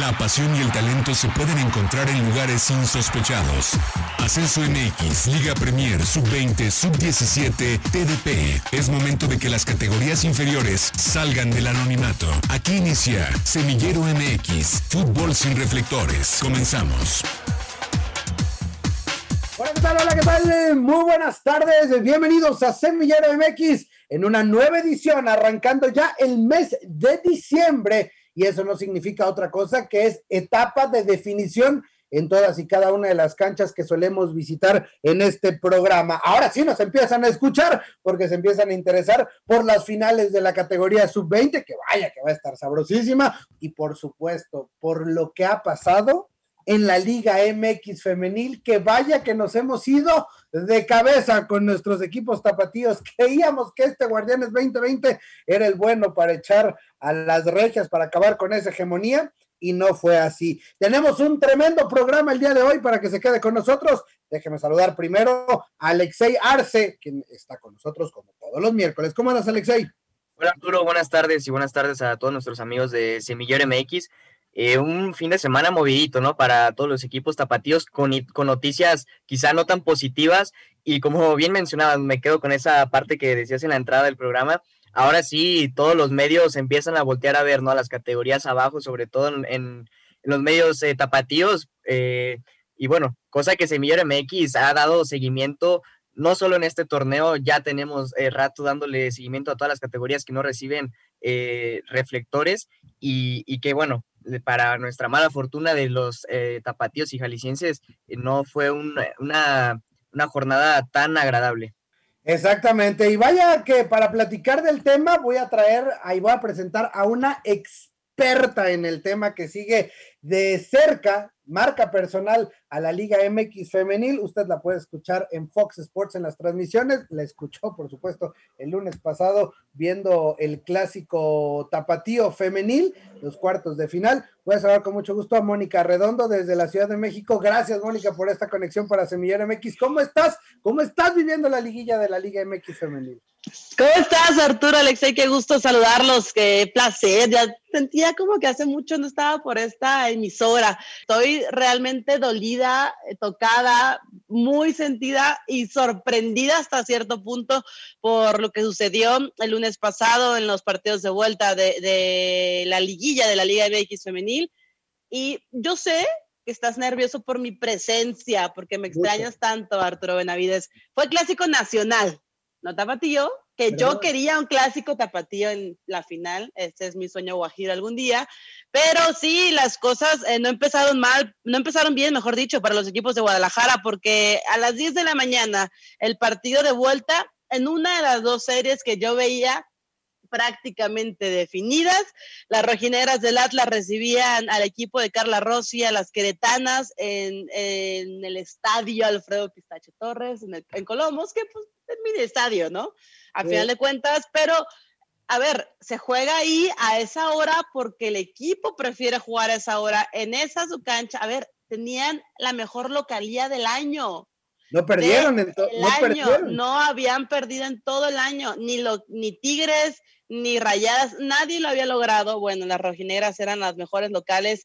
La pasión y el talento se pueden encontrar en lugares insospechados. Ascenso MX, Liga Premier, Sub-20, Sub-17, TDP. Es momento de que las categorías inferiores salgan del anonimato. Aquí inicia Semillero MX, Fútbol sin reflectores. Comenzamos. Hola, ¿qué tal? Hola, ¿qué tal? Muy buenas tardes. Bienvenidos a Semillero MX en una nueva edición, arrancando ya el mes de diciembre. Y eso no significa otra cosa que es etapa de definición en todas y cada una de las canchas que solemos visitar en este programa. Ahora sí nos empiezan a escuchar porque se empiezan a interesar por las finales de la categoría sub-20, que vaya que va a estar sabrosísima, y por supuesto por lo que ha pasado en la Liga MX femenil, que vaya que nos hemos ido de cabeza con nuestros equipos tapatíos. Creíamos que este Guardianes 2020 era el bueno para echar a las regias, para acabar con esa hegemonía, y no fue así. Tenemos un tremendo programa el día de hoy para que se quede con nosotros. Déjeme saludar primero a Alexei Arce, quien está con nosotros como todos los miércoles. ¿Cómo andas, Alexei? Hola Arturo, buenas tardes y buenas tardes a todos nuestros amigos de Semillero MX. Eh, un fin de semana movidito, ¿no? Para todos los equipos tapatíos con, con noticias quizá no tan positivas y como bien mencionabas, me quedo con esa parte que decías en la entrada del programa. Ahora sí, todos los medios empiezan a voltear a ver, ¿no? A las categorías abajo, sobre todo en, los medios eh, tapatíos. Eh, y bueno, cosa que Semillero MX ha dado seguimiento no solo en este torneo, ya tenemos rato dándole seguimiento a todas las categorías que no reciben reflectores y, y, que bueno, para nuestra mala fortuna de los eh, tapatíos y jaliscienses, eh, no fue una, una jornada tan agradable. Exactamente, y vaya que para platicar del tema voy a traer, ahí voy a presentar a una experta en el tema que sigue de cerca marca personal a la Liga MX femenil. Usted la puede escuchar en Fox Sports en las transmisiones. La escuchó, por supuesto, el lunes pasado viendo el clásico tapatío femenil, los cuartos de final. Voy a saludar con mucho gusto a Mónica Redondo desde la Ciudad de México. Gracias, Mónica, por esta conexión para Semillero MX. ¿Cómo estás? ¿Cómo estás viviendo la liguilla de la Liga MX femenil? ¿Cómo estás, Arturo, Alexei? Qué gusto saludarlos, qué placer. Ya sentía como que hace mucho no estaba por esta emisora. Estoy realmente dolida, eh, tocada, muy sentida y sorprendida hasta cierto punto por lo que sucedió el lunes pasado en los partidos de vuelta de, de la liguilla de la Liga MX femenil. Y yo sé que estás nervioso por mi presencia, porque me extrañas tanto, Arturo Benavides. Fue clásico nacional, no tapatío, que yo quería un clásico tapatío en la final, este es mi sueño guajiro algún día, pero sí, las cosas eh, no empezaron mal, no empezaron bien, mejor dicho, para los equipos de Guadalajara, porque a las 10 de la mañana el partido de vuelta, en una de las dos series que yo veía, prácticamente definidas. Las rojineras del Atlas recibían al equipo de Carla Rossi, a las queretanas en, el estadio Alfredo Pistache Torres, en, Colomos, que pues es mi estadio, ¿no? A final de cuentas, pero a ver, se juega ahí a esa hora porque el equipo prefiere jugar a esa hora en esa su cancha. A ver, tenían la mejor localía del año. No perdieron en todo no año. No habían perdido en todo el año, ni, lo, ni Tigres, ni Rayadas, nadie lo había logrado. Bueno, las rojineras eran las mejores locales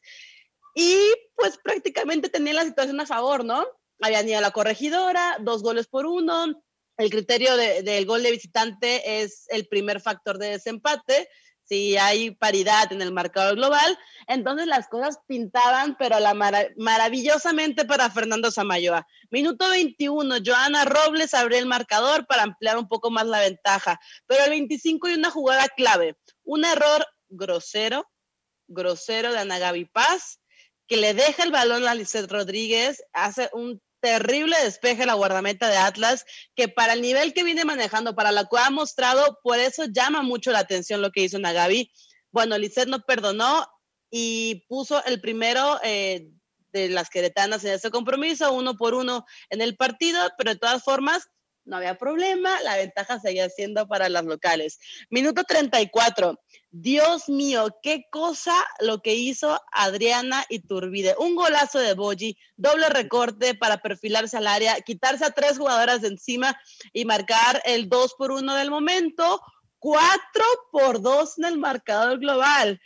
y pues prácticamente tenían la situación a favor, ¿no? Habían ido a la corregidora, dos goles por uno. El criterio del gol de visitante es el primer factor de desempate si hay paridad en el marcador global, entonces las cosas pintaban, pero la maravillosamente para Fernando Samayoa. Minuto 21, Joana Robles abrió el marcador para ampliar un poco más la ventaja, pero el 25 hay una jugada clave, un error grosero, grosero de Ana Gaby Paz, que le deja el balón a Lizeth Rodríguez, hace un terrible despeje la guardameta de Atlas, que para el nivel que viene manejando, para lo que ha mostrado, por eso llama mucho la atención lo que hizo Nagabi. Bueno, Lisset no perdonó y puso el primero eh, de las queretanas en ese compromiso, uno por uno en el partido, pero de todas formas, no había problema, la ventaja seguía siendo para las locales. Minuto 34. Dios mío, qué cosa lo que hizo Adriana Iturbide. Un golazo de Boji, doble recorte para perfilarse al área, quitarse a tres jugadoras de encima y marcar el 2 por 1 del momento, 4 por 2 en el marcador global.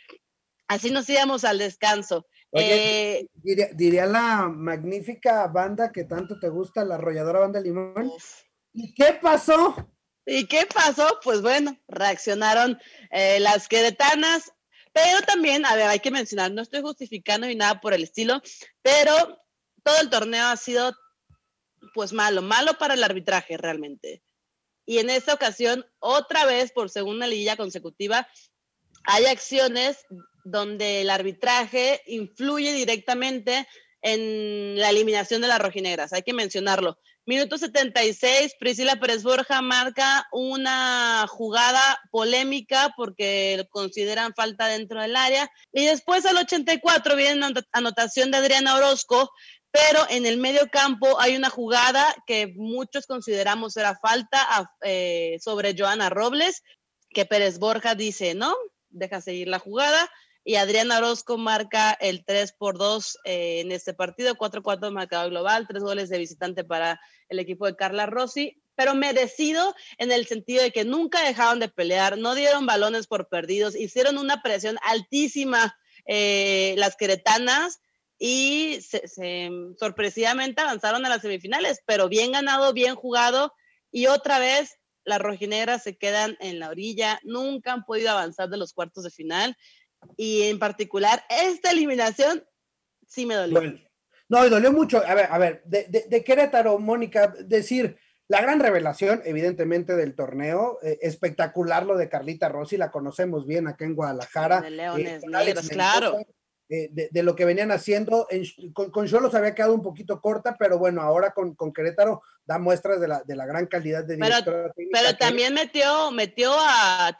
Así nos íbamos al descanso. Eh, diría, la magnífica banda que tanto te gusta, la arrolladora banda Limón. ¿Y qué pasó? ¿Y qué pasó? Pues bueno, reaccionaron eh, las queretanas, pero también, a ver, hay que mencionar, no estoy justificando ni nada por el estilo, pero todo el torneo ha sido pues malo, malo para el arbitraje realmente. Y en esta ocasión, otra vez por segunda liguilla consecutiva, hay acciones donde el arbitraje influye directamente en la eliminación de las rojinegras, hay que mencionarlo. Minuto 76, Priscila Pérez Borja marca una jugada polémica porque consideran falta dentro del área. Y después al 84 viene una anotación de Adriana Orozco, pero en el medio campo hay una jugada que muchos consideramos era falta eh, sobre Joana Robles, que Pérez Borja dice, no, deja seguir la jugada y Adriana Orozco marca el 3 por 2 eh, en este partido, 4-4 marcado global, tres goles de visitante para el equipo de Carla Rossi, pero merecido en el sentido de que nunca dejaron de pelear, no dieron balones por perdidos, hicieron una presión altísima eh, las queretanas y sorpresivamente avanzaron a las semifinales, pero bien ganado, bien jugado y otra vez las rojinegras se quedan en la orilla, nunca han podido avanzar de los cuartos de final y en particular esta eliminación sí me dolió. no, y dolió mucho. A ver, a ver, de, Querétaro, Mónica, decir, la gran revelación, evidentemente, del torneo, eh, espectacular lo de Carlita Rossi, la conocemos bien acá en Guadalajara. De Leones eh, claro. Eh, de, lo que venían haciendo. con, con Cholos había quedado un poquito corta, pero bueno, ahora con, con Querétaro da muestras de la, de la gran calidad de Pero, pero también metió, metió a,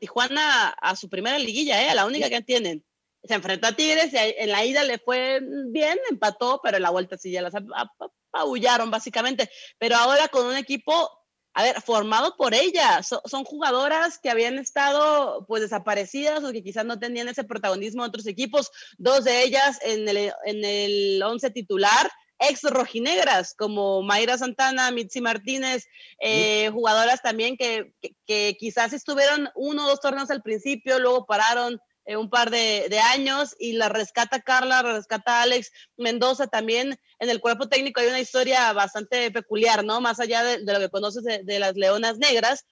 Tijuana a su primera liguilla, ¿eh? a la única que tienen. Se enfrentó a Tigres y en la ida le fue bien, empató, pero en la vuelta sí ya las apabullaron básicamente. Pero ahora con un equipo a ver, formado por ella. son jugadoras que habían estado pues desaparecidas o que quizás no tenían ese protagonismo en otros equipos. Dos de ellas en el, en el once titular, ex rojinegras, como Mayra Santana, Mitzi Martínez, eh, jugadoras también que, que, quizás estuvieron uno o dos torneos al principio, luego pararon eh, un par de, años y la rescata Carla, la rescata Alex Mendoza también. En el cuerpo técnico hay una historia bastante peculiar, ¿no? Más allá de, lo que conoces de, las Leonas Negras,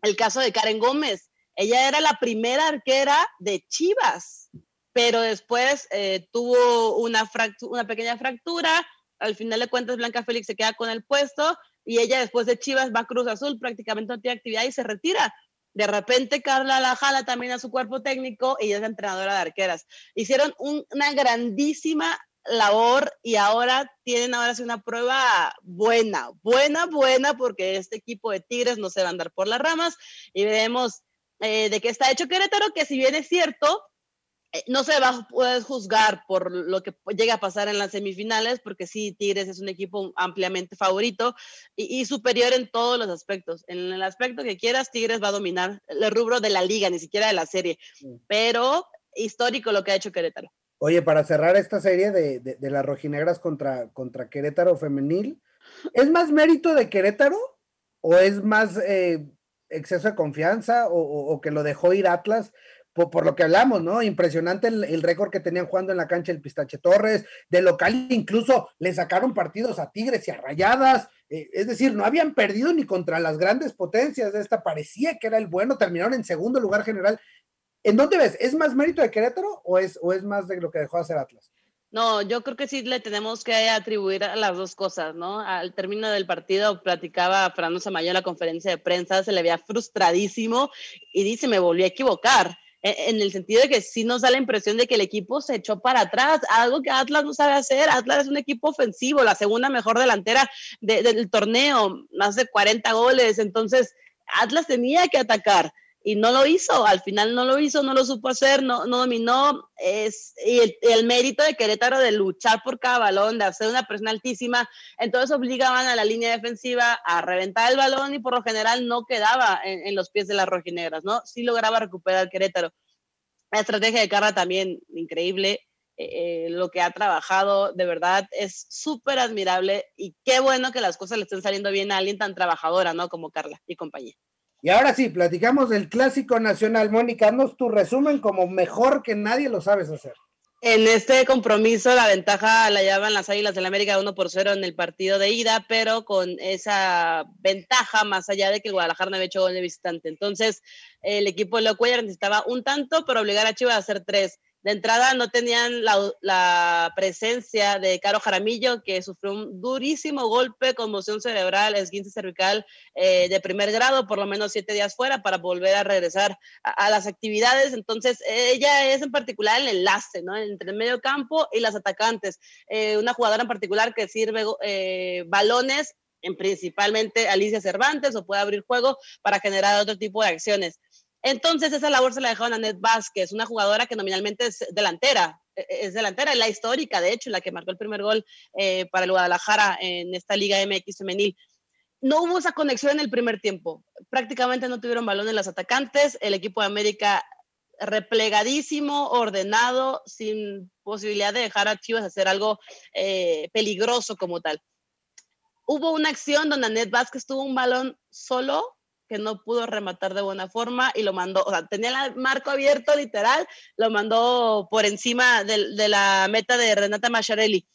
el caso de Karen Gómez. Ella era la primera arquera de Chivas, pero después eh, tuvo una, una pequeña fractura. Al final de cuentas, Blanca Félix se queda con el puesto y ella después de Chivas va a Cruz Azul, prácticamente no tiene actividad y se retira. De repente Carla la jala también a su cuerpo técnico y es entrenadora de arqueras. Hicieron una grandísima labor y ahora tienen ahora sí una prueba buena, buena, buena, porque este equipo de Tigres no se va a andar por las ramas y veremos eh, de qué está hecho Querétaro, que si bien es cierto, no se va a poder juzgar por lo que llega a pasar en las semifinales, porque sí, Tigres es un equipo ampliamente favorito y, superior en todos los aspectos. En el aspecto que quieras, Tigres va a dominar el rubro de la liga, ni siquiera de la serie. Pero histórico lo que ha hecho Querétaro. Oye, para cerrar esta serie de, las rojinegras contra, contra Querétaro femenil, ¿es más mérito de Querétaro o es más eh, exceso de confianza o, que lo dejó ir Atlas? Por, lo que hablamos, ¿no? Impresionante el, récord que tenían jugando en la cancha el Pistache Torres, de local incluso le sacaron partidos a Tigres y a Rayadas, eh, es decir, no habían perdido ni contra las grandes potencias de esta, parecía que era el bueno, terminaron en segundo lugar general. ¿En dónde ves? ¿Es más mérito de Querétaro o es, o es más de lo que dejó hacer Atlas? No, yo creo que sí le tenemos que atribuir a las dos cosas, ¿no? Al término del partido platicaba Fernando Samayo en la conferencia de prensa, se le veía frustradísimo y dice, me volví a equivocar en el sentido de que sí nos da la impresión de que el equipo se echó para atrás, algo que Atlas no sabe hacer. Atlas es un equipo ofensivo, la segunda mejor delantera del torneo, más de 40 goles. Entonces, Atlas tenía que atacar y no lo hizo, al final no lo hizo, no lo supo hacer, no, no dominó, es, y el, mérito de Querétaro de luchar por cada balón, de hacer una presión altísima, entonces obligaban a la línea defensiva a reventar el balón y por lo general no quedaba en, los pies de las rojinegras, ¿no? Sí lograba recuperar Querétaro. La estrategia de Carla también increíble, eh, eh, lo que ha trabajado, de verdad, es súper admirable y qué bueno que las cosas le estén saliendo bien a alguien tan trabajadora, ¿no? Como Carla y compañía. Y ahora sí, platicamos del clásico nacional. Mónica, danos tu resumen como mejor que nadie lo sabes hacer. En este compromiso la ventaja la llevan las Águilas del América 1 por 0 en el partido de ida, pero con esa ventaja más allá de que Guadalajara no había hecho gol de visitante. Entonces el equipo de Locuellar necesitaba un tanto, pero obligar a Chivas a hacer tres de entrada no tenían la, presencia de Caro Jaramillo, que sufrió un durísimo golpe, conmoción cerebral, esguince cervical eh, de primer grado, por lo menos siete días fuera, para volver a regresar a, las actividades. Entonces, ella es en particular el enlace, ¿no? Entre el medio campo y las atacantes. Eh, una jugadora en particular que sirve eh, balones en principalmente Alicia Cervantes o puede abrir juego para generar otro tipo de acciones. Entonces esa labor se la dejaron a Ned Vázquez, una jugadora que nominalmente es delantera, e, e, es delantera, es la histórica, de hecho, la que marcó el primer gol eh, para el Guadalajara en esta Liga MX femenil. No hubo esa conexión en el primer tiempo, prácticamente no tuvieron balón en las atacantes, el equipo de América replegadísimo, ordenado, sin posibilidad de dejar a Chivas hacer algo eh, peligroso como tal. Hubo una acción donde Ned Vázquez tuvo un balón solo que no pudo rematar de buena forma y lo mandó, o sea, tenía el marco abierto literal, lo mandó por encima de, la meta de Renata Macharelli.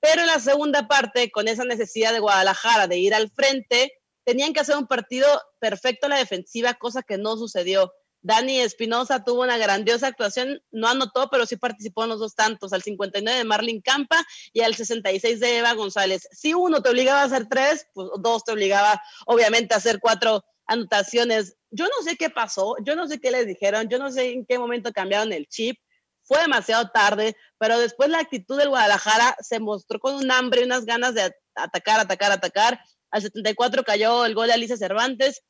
Pero en la segunda parte, con esa necesidad de Guadalajara de ir al frente, tenían que hacer un partido perfecto a la defensiva, cosa que no sucedió. Dani Espinosa tuvo una grandiosa actuación, no anotó, pero sí participó en los dos tantos, al 59 de Marlin Campa y al 66 de Eva González. Si uno te obligaba a hacer tres, pues dos te obligaba obviamente a hacer cuatro anotaciones. Yo no sé qué pasó, yo no sé qué les dijeron, yo no sé en qué momento cambiaron el chip. Fue demasiado tarde, pero después la actitud del Guadalajara se mostró con un hambre y unas ganas de atacar, atacar, atacar. Al 74 cayó el gol de Alicia Cervantes.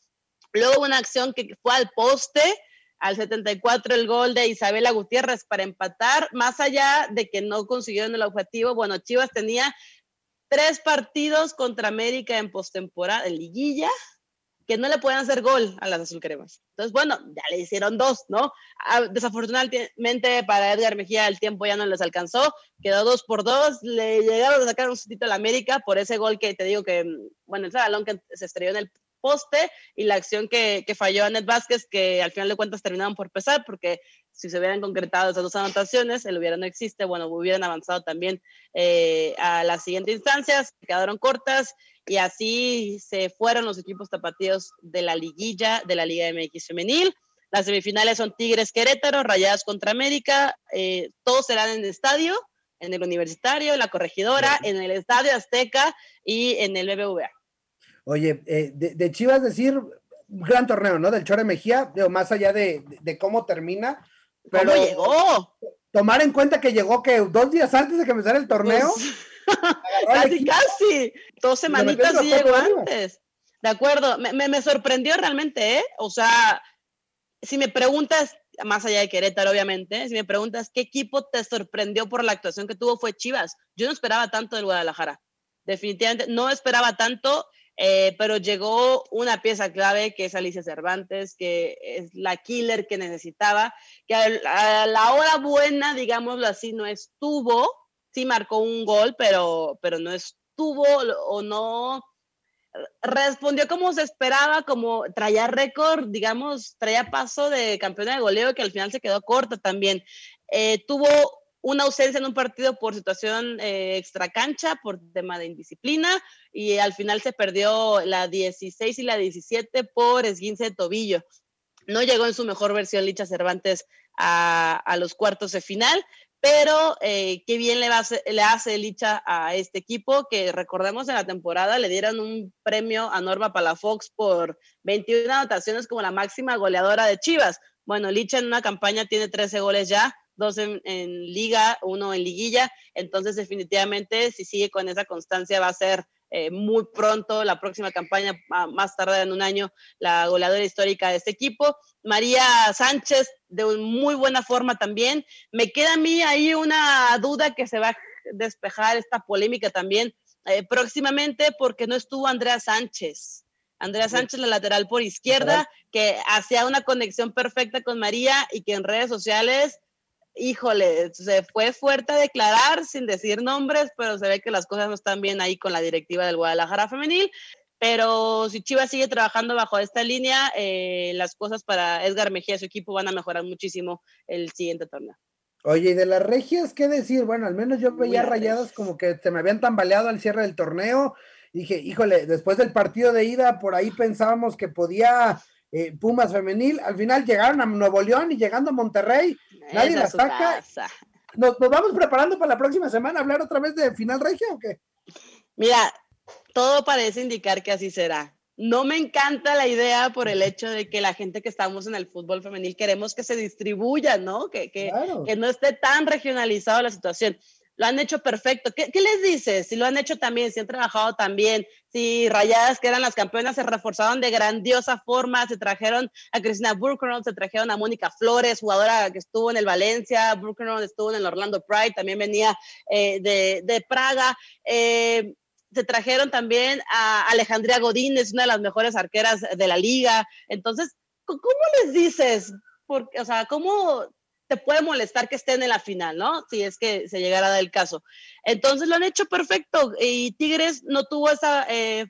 Luego una acción que fue al poste. Al 74 el gol de Isabela Gutiérrez para empatar. Más allá de que no consiguieron el objetivo, bueno, Chivas tenía tres partidos contra América en postemporada, en liguilla, que no le pueden hacer gol a las azul cremas. Entonces, bueno, ya le hicieron dos, ¿no? Ah, desafortunadamente para Edgar Mejía el tiempo ya no les alcanzó, quedó dos por dos, le llegaron a sacar un sitio a la América por ese gol que te digo que, bueno, el balón que se estrelló en el poste y la acción que, que falló a Ned Vázquez, que al final de cuentas terminaron por pesar, porque si se hubieran concretado esas dos anotaciones, el hubiera no existe, bueno, hubieran avanzado también eh, a las siguientes instancias, quedaron cortas y así se fueron los equipos tapatíos de la liguilla de la Liga MX femenil. Las semifinales son Tigres Querétaro, Rayadas contra América, eh, todos serán en el estadio, en el Universitario, en la Corregidora, en el Estadio Azteca y en el BBVA. Oye, eh, de, Chivas decir, gran torneo, ¿no? Del Chore Mejía, más allá de, cómo termina. Pero ¿Cómo llegó? Tomar en cuenta que llegó que dos días antes de que empezara el torneo. Pues, casi, casi. Dos semanitas y llegó antes. De acuerdo, me, me, sorprendió realmente, ¿eh? O sea, si me preguntas, más allá de Querétaro, obviamente, si me preguntas qué equipo te sorprendió por la actuación que tuvo, fue Chivas. Yo no esperaba tanto del Guadalajara. Definitivamente no esperaba tanto, eh, pero llegó una pieza clave que es Alicia Cervantes, que es la killer que necesitaba, que a la hora buena, digámoslo así, no estuvo, sí marcó un gol, pero, pero no estuvo o no respondió como se esperaba, como traía récord, digamos, traía paso de campeona de goleo que al final se quedó corta también. Eh, tuvo una ausencia en un partido por situación eh, extracancha, por tema de indisciplina, y al final se perdió la 16 y la 17 por esguince de tobillo. No llegó en su mejor versión Licha Cervantes a, a los cuartos de final, pero eh, qué bien le, hace Licha a este equipo, que recordemos en la temporada le dieron un premio a Norma Palafox por 21 anotaciones como la máxima goleadora de Chivas. Bueno, Licha en una campaña tiene 13 goles ya, dos en, liga, uno en liguilla, entonces definitivamente si sigue con esa constancia va a ser eh, muy pronto, la próxima campaña, más tarde en un año, la goleadora histórica de este equipo. María Sánchez, de muy buena forma también. Me queda a mí ahí una duda que se va a despejar esta polémica también eh, próximamente porque no estuvo Andrea Sánchez. Andrea Sánchez, la lateral por izquierda, que hacía una conexión perfecta con María y que en redes sociales híjole, se fue fuerte a declarar sin decir nombres, pero se ve que las cosas no están bien ahí con la directiva del Guadalajara femenil. Pero si Chivas sigue trabajando bajo esta línea, eh, las cosas para Edgar Mejía y su equipo van a mejorar muchísimo el siguiente torneo. Oye, y de las regias, ¿qué decir? Bueno, al menos yo veía rayadas como que se me habían tambaleado al cierre del torneo. Dije, híjole, después del partido de ida, por ahí pensábamos que podía eh, Pumas femenil. Al final llegaron a Nuevo León y llegando a Monterrey, nadie la saca. ¿Nos, ¿Nos, vamos preparando para la próxima semana hablar otra vez de final regia o qué? Mira, todo parece indicar que así será. No me encanta la idea por el hecho de que la gente que estamos en el fútbol femenil queremos que se distribuya, ¿no? Que, que, que no esté tan regionalizado la situación. Lo han hecho perfecto. ¿Qué, ¿Qué, les dices? Si lo han hecho también, si han trabajado también, si Rayadas, que eran las campeonas, se reforzaron de grandiosa forma, se trajeron a Cristina Burkrow, se trajeron a Mónica Flores, jugadora que estuvo en el Valencia, Burkrow estuvo en el Orlando Pride, también venía eh, de, de, Praga. Eh, se trajeron también a Alejandría Godín, es una de las mejores arqueras de la liga. Entonces, ¿cómo les dices? O sea, ¿cómo te puede molestar que estén en la final, ¿no? Si es que se llegara del caso. Entonces lo han hecho perfecto y Tigres no tuvo esa eh,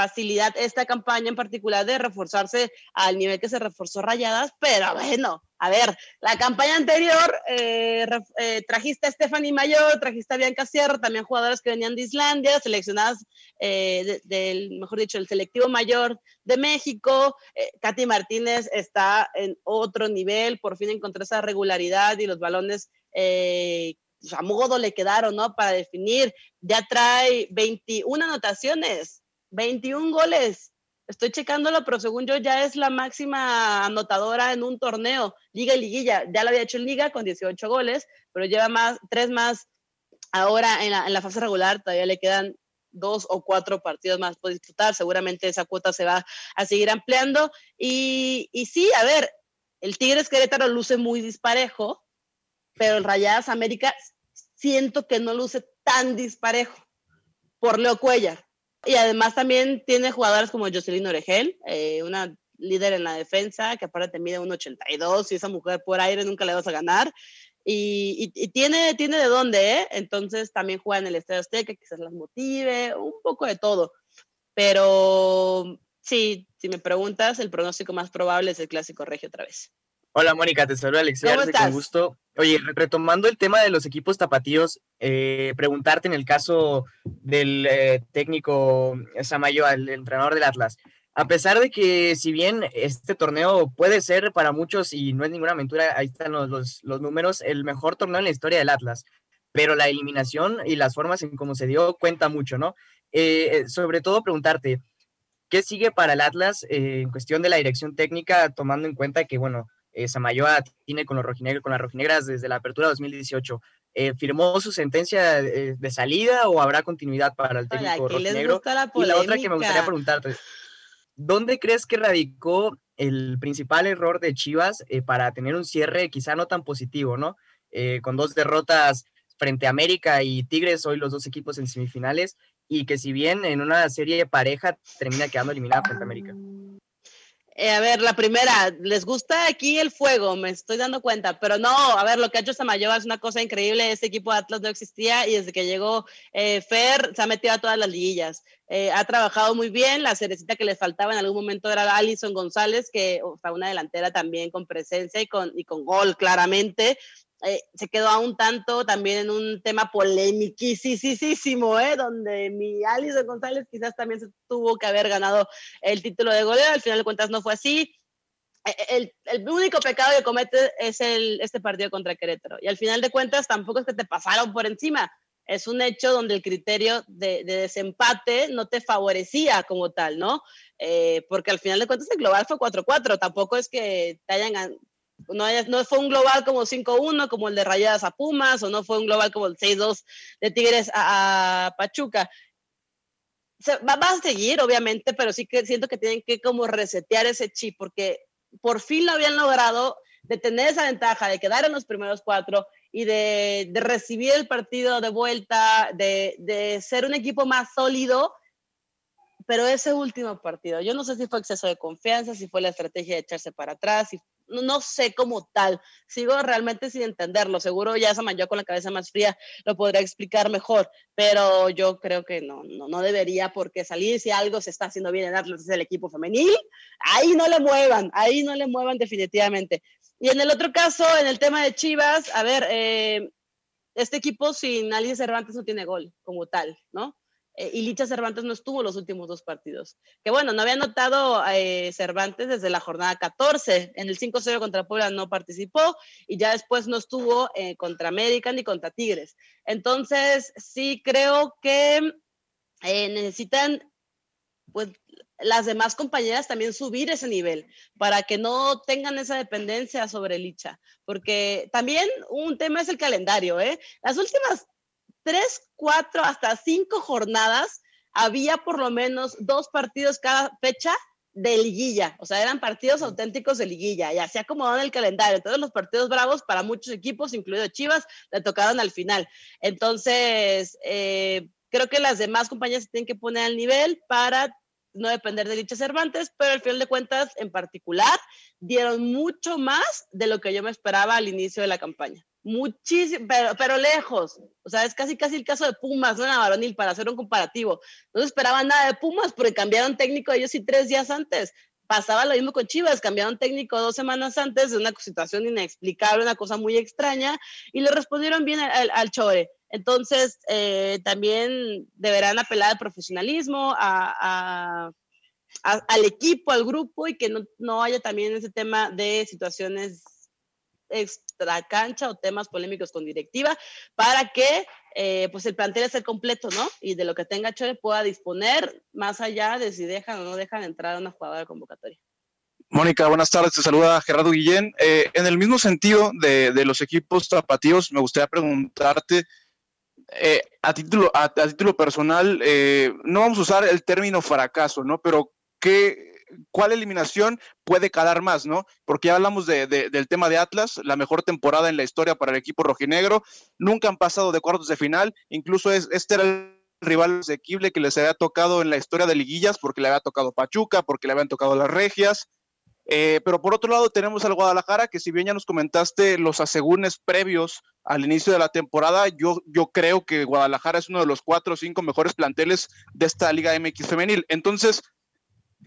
facilidad esta campaña en particular de reforzarse al nivel que se reforzó Rayadas, pero bueno, a ver, la campaña anterior eh, eh, trajiste a Stephanie Mayor, trajiste a Bianca Sierra, también jugadoras que venían de Islandia, seleccionadas eh, del, mejor dicho, el selectivo mayor de México. Katy Martínez está en otro nivel, por fin encontró esa regularidad y los balones pues, a modo le quedaron, ¿no? Para definir, ya trae 21 anotaciones 21 goles. Estoy checándolo, pero según yo ya es la máxima anotadora en un torneo, liga y liguilla. Ya lo había hecho en liga con 18 goles, pero lleva más, tres más ahora en la, en la fase regular. Todavía le quedan dos o cuatro partidos más por disputar. Seguramente esa cuota se va a seguir ampliando. Y, y sí, a ver, el Tigres Querétaro luce muy disparejo, pero el Rayadas América siento que no luce tan disparejo por Leo Cuellar. Y además también tiene jugadoras como Jocelyn Oregel, eh, una líder en la defensa, que aparte mide 1,82 y esa mujer por aire nunca le vas a ganar. Y, y, tiene, tiene de dónde, ¿eh? Entonces también juega en el Estadio Azteca, quizás las motive, un poco de todo. Pero sí, si me preguntas, el pronóstico más probable es el clásico regio otra vez. Hola Mónica, te saluda Alexia, con gusto. Oye, retomando el tema de los equipos tapatíos, eh, preguntarte en el caso del eh, técnico Samayo, el entrenador del Atlas, a pesar de que si bien este torneo puede ser para muchos y no es ninguna aventura, ahí están los, los, números, el mejor torneo en la historia del Atlas, pero la eliminación y las formas en cómo se dio cuenta mucho, ¿no? Eh, sobre todo preguntarte, ¿qué sigue para el Atlas en cuestión de la dirección técnica, tomando en cuenta que, bueno, eh, Samayoa tiene con, los rojinegros, con las rojinegras desde la apertura 2018. Eh, ¿Firmó su sentencia de, salida o habrá continuidad para el técnico rojinegro? y la otra que me gustaría preguntarte, ¿dónde crees que radicó el principal error de Chivas eh, para tener un cierre quizá no tan positivo, ¿no? Eh, con dos derrotas frente a América y Tigres, hoy los dos equipos en semifinales, y que si bien en una serie de pareja termina quedando eliminada frente a América. Eh, a ver, la primera, les gusta aquí el fuego, me estoy dando cuenta, pero no, a ver, lo que ha hecho Samayoa es una cosa increíble, este equipo de Atlas no existía y desde que llegó eh, Fer se ha metido a todas las liguillas, eh, ha trabajado muy bien, la cerecita que le faltaba en algún momento era Alison González, que o sea, una delantera también con presencia y con, y con gol claramente, eh, se quedó a un tanto también en un tema polemiquísimo, ¿eh? donde mi Alison González quizás también se tuvo que haber ganado el título de goleo, al final de cuentas no fue así. E, e, el, el, único pecado que comete es el, este partido contra Querétaro. Y al final de cuentas tampoco es que te pasaron por encima. Es un hecho donde el criterio de, de desempate no te favorecía como tal, ¿no? Eh, porque al final de cuentas el global fue 4-4. Tampoco es que te hayan no, fue un global como 5-1 como el de Rayadas a Pumas, o no fue un global como el 6-2 de Tigres a, Pachuca. va, a seguir, obviamente, pero sí que siento que tienen que como resetear ese chip, porque por fin lo habían logrado de tener esa ventaja, de quedar en los primeros cuatro y de, recibir el partido de vuelta, de, de, ser un equipo más sólido, pero ese último partido, yo no sé si fue exceso de confianza, si fue la estrategia de echarse para atrás, si no sé cómo tal, sigo realmente sin entenderlo, seguro ya yo con la cabeza más fría lo podría explicar mejor, pero yo creo que no, no, no debería porque salir si algo se está haciendo bien en Atlas es el equipo femenil, ahí no le muevan, ahí no le muevan definitivamente. Y en el otro caso, en el tema de Chivas, a ver, eh, este equipo sin Alicia Cervantes no tiene gol como tal, ¿no? Eh, y Licha Cervantes no estuvo los últimos dos partidos. Que bueno, no había notado eh, Cervantes desde la jornada 14. En el 5-0 contra Puebla no participó y ya después no estuvo eh, contra América ni contra Tigres. Entonces, sí creo que necesitan pues las demás compañeras también subir ese nivel para que no tengan esa dependencia sobre Licha, porque también un tema es el calendario, ¿eh? Las últimas tres, cuatro, hasta cinco jornadas había por lo menos dos partidos cada fecha de liguilla, o sea, eran partidos auténticos de liguilla, y así acomodaron el calendario. Todos los partidos bravos para muchos equipos, incluido Chivas, le tocaron al final. Entonces, eh, creo que las demás compañías se tienen que poner al nivel para no depender de Licha Cervantes, pero al final de cuentas, en particular, dieron mucho más de lo que yo me esperaba al inicio de la campaña muchísimo, pero, pero lejos. O sea, es casi casi el caso de Pumas, ¿no? En la varonil, para hacer un comparativo. No se esperaba nada de Pumas porque cambiaron técnico ellos y tres días antes. Pasaba lo mismo con Chivas, cambiaron técnico dos semanas antes de una situación inexplicable, una cosa muy extraña, y le respondieron bien al, Chore. Entonces, eh, también deberán apelar al profesionalismo, a, al equipo, al grupo, y que no, no haya también ese tema de situaciones extra cancha o temas polémicos con directiva para que eh, pues el plantel esté completo, ¿no? Y de lo que tenga Chore pueda disponer más allá de si dejan o no dejan entrar a una jugadora convocatoria. Mónica, buenas tardes. Te saluda Gerardo Guillén. Eh, en el mismo sentido de, los equipos tapatíos, me gustaría preguntarte, eh, a, título, a, título personal, no vamos a usar el término fracaso, ¿no? Pero, ¿qué, cuál eliminación puede calar más, ¿no? Porque ya hablamos del tema de Atlas, la mejor temporada en la historia para el equipo rojinegro, nunca han pasado de cuartos de final, incluso es, este era el rival asequible que les había tocado en la historia de liguillas, porque le había tocado Pachuca, porque le habían tocado las Regias, eh, pero por otro lado tenemos al Guadalajara, que si bien ya nos comentaste los asegúnes previos al inicio de la temporada, yo, yo creo que Guadalajara es uno de los cuatro o cinco mejores planteles de esta Liga MX femenil. Entonces,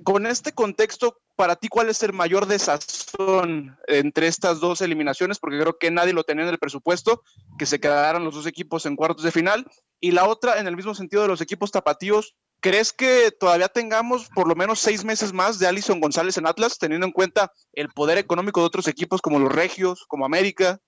con este contexto, para ti, ¿cuál es el mayor desazón entre estas dos eliminaciones? Porque creo que nadie lo tenía en el presupuesto, que se quedaran los dos equipos en cuartos de final. Y la otra, en el mismo sentido de los equipos tapatíos, ¿crees que todavía tengamos por lo menos seis meses más de Alison González en Atlas, teniendo en cuenta el poder económico de otros equipos como los Regios, como América?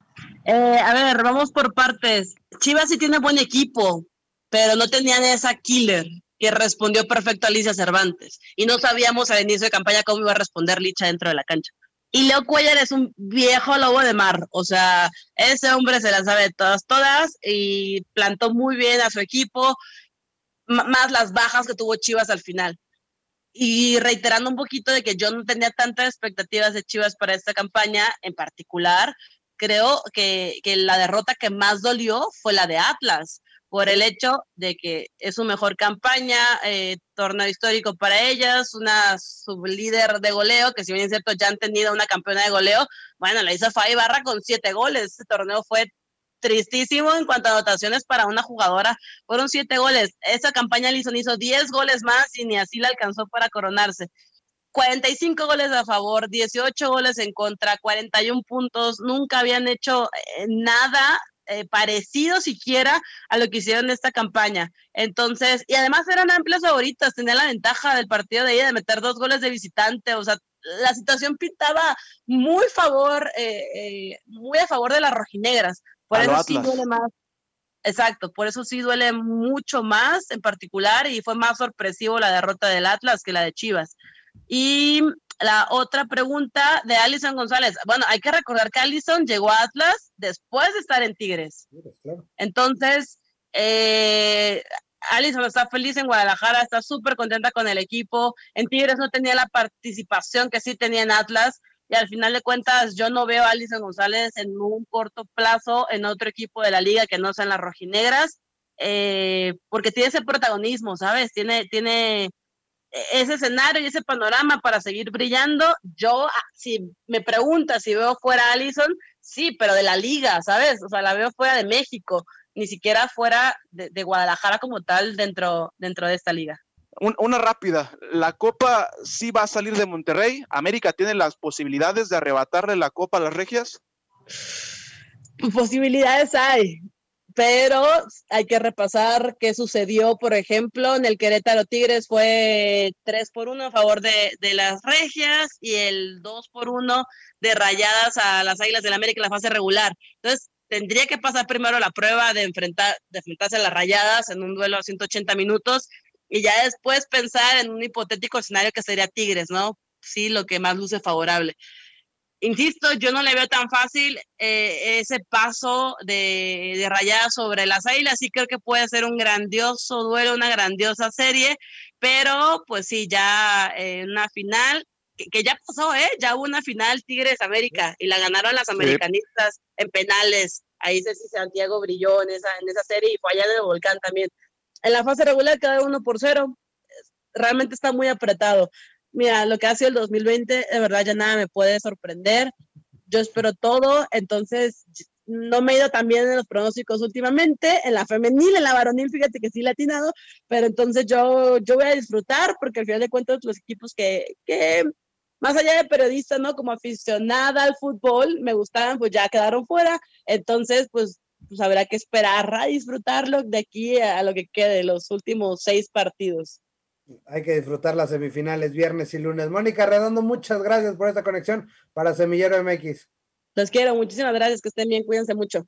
Eh, a ver, vamos por partes. Chivas sí tiene buen equipo, pero no tenían esa killer que respondió perfecto a Alicia Cervantes. Y no sabíamos al inicio de campaña cómo iba a responder Licha dentro de la cancha. Y Leo Cuellar es un viejo lobo de mar, o sea, ese hombre se las sabe todas, todas, y plantó muy bien a su equipo, más las bajas que tuvo Chivas al final. Y reiterando un poquito de que yo no tenía tantas expectativas de Chivas para esta campaña en particular, creo que, que la derrota que más dolió fue la de Atlas por el hecho de que es su mejor campaña, eh, torneo histórico para ellas, una sublíder de goleo, que si bien es cierto ya han tenido una campeona de goleo, bueno, la hizo Fabi Barra con siete goles, este torneo fue tristísimo en cuanto a anotaciones para una jugadora, fueron siete goles, esa campaña Lison hizo diez goles más y ni así la alcanzó para coronarse. 45 goles a favor, 18 goles en contra, 41 puntos, nunca habían hecho eh, nada eh, parecido siquiera a lo que hicieron en esta campaña. Entonces, y además eran amplias favoritas, tenían la ventaja del partido de ella de meter dos goles de visitante, o sea, la situación pintaba muy favor, eh, eh, muy a favor de las rojinegras. Por eso sí duele más. Exacto, por eso sí duele mucho más en particular y fue más sorpresivo la derrota del Atlas que la de Chivas. Y la otra pregunta de Alison González. Bueno, hay que recordar que Alison llegó a Atlas después de estar en Tigres. Entonces, eh, Alison está feliz en Guadalajara, está súper contenta con el equipo. En Tigres no tenía la participación que sí tenía en Atlas. Y al final de cuentas, yo no veo a Alison González en un corto plazo en otro equipo de la liga que no sean las rojinegras, eh, porque tiene ese protagonismo, ¿sabes? Tiene, tiene ese escenario y ese panorama para seguir brillando. Yo, ah, si me preguntas si veo fuera a Allison, sí, pero de la liga, ¿sabes? O sea, la veo fuera de México, ni siquiera fuera de, Guadalajara como tal dentro, dentro de esta liga. una rápida. La Copa sí va a salir de Monterrey. América tiene las posibilidades de arrebatarle la Copa a las Regias. Posibilidades hay, pero hay que repasar qué sucedió, por ejemplo, en el Querétaro Tigres fue 3 por 1 a favor de, de, las Regias y el 2 por 1 de rayadas a las Águilas del América en la fase regular. Entonces, tendría que pasar primero la prueba de, enfrentar, de enfrentarse a las rayadas en un duelo a 180 minutos y ya después pensar en un hipotético escenario que sería Tigres, ¿no? Sí, lo que más luce favorable. Insisto, yo no le veo tan fácil eh, ese paso de, de rayadas sobre las águilas. Sí creo que puede ser un grandioso duelo, una grandiosa serie, pero pues sí, ya en una final, que, ya pasó, ¿eh? Ya hubo una final Tigres América y la ganaron las americanistas en penales. Ahí si Santiago brilló en esa, en esa serie y fue allá en el volcán también. En la fase regular queda uno por cero. Realmente está muy apretado. Mira, lo que ha sido el 2020, de verdad ya nada me puede sorprender. Yo espero todo, entonces no me he ido tan bien en los pronósticos últimamente, en la femenil, en la varonil, fíjate que sí le atinado, pero entonces yo, yo voy a disfrutar porque al final de cuentas los equipos que, que más allá de periodista, ¿no? Como aficionada al fútbol, me gustaban, pues ya quedaron fuera, entonces pues pues habrá que esperar a disfrutarlo de aquí a lo que quede, los últimos seis partidos. Hay que disfrutar las semifinales viernes y lunes. Mónica Redondo, muchas gracias por esta conexión para Semillero MX. Los quiero, muchísimas gracias, que estén bien, cuídense mucho.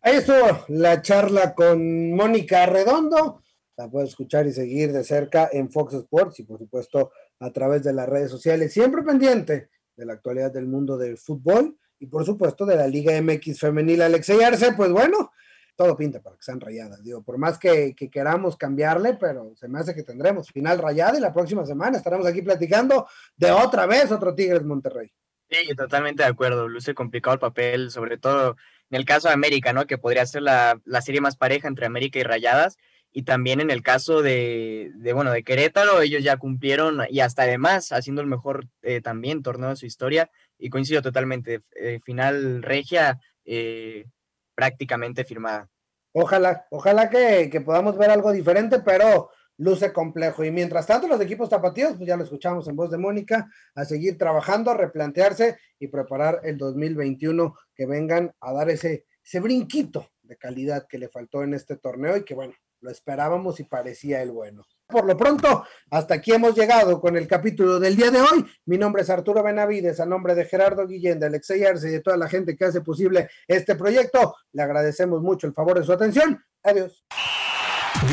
Ahí estuvo la charla con Mónica Redondo. La puedes escuchar y seguir de cerca en Fox Sports y por supuesto a través de las redes sociales, siempre pendiente de la actualidad del mundo del fútbol y por supuesto de la Liga MX femenil Alexei Arce, pues bueno, todo pinta para que sean rayadas, digo, por más que, queramos cambiarle, pero se me hace que tendremos final rayada y la próxima semana estaremos aquí platicando de otra vez otro Tigres Monterrey. Sí, totalmente de acuerdo, luce complicado el papel, sobre todo en el caso de América, ¿no? Que podría ser la, serie más pareja entre América y Rayadas, y también en el caso de, bueno, de Querétaro, ellos ya cumplieron y hasta además haciendo el mejor eh, también torneo de su historia, y coincido totalmente, eh, final regia eh, prácticamente firmada. Ojalá, ojalá que, podamos ver algo diferente, pero luce complejo. Y mientras tanto, los equipos tapatíos, pues ya lo escuchamos en voz de Mónica, a seguir trabajando, a replantearse y preparar el 2021 que vengan a dar ese, ese brinquito de calidad que le faltó en este torneo y que bueno, lo esperábamos y parecía el bueno. Por lo pronto, hasta aquí hemos llegado con el capítulo del día de hoy. Mi nombre es Arturo Benavides, a nombre de Gerardo Guillén, de Alexey Arce y de toda la gente que hace posible este proyecto. Le agradecemos mucho el favor de su atención. Adiós.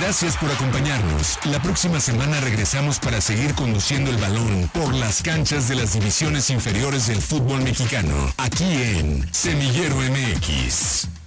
Gracias por acompañarnos. La próxima semana regresamos para seguir conduciendo el balón por las canchas de las divisiones inferiores del fútbol mexicano, aquí en Semillero MX.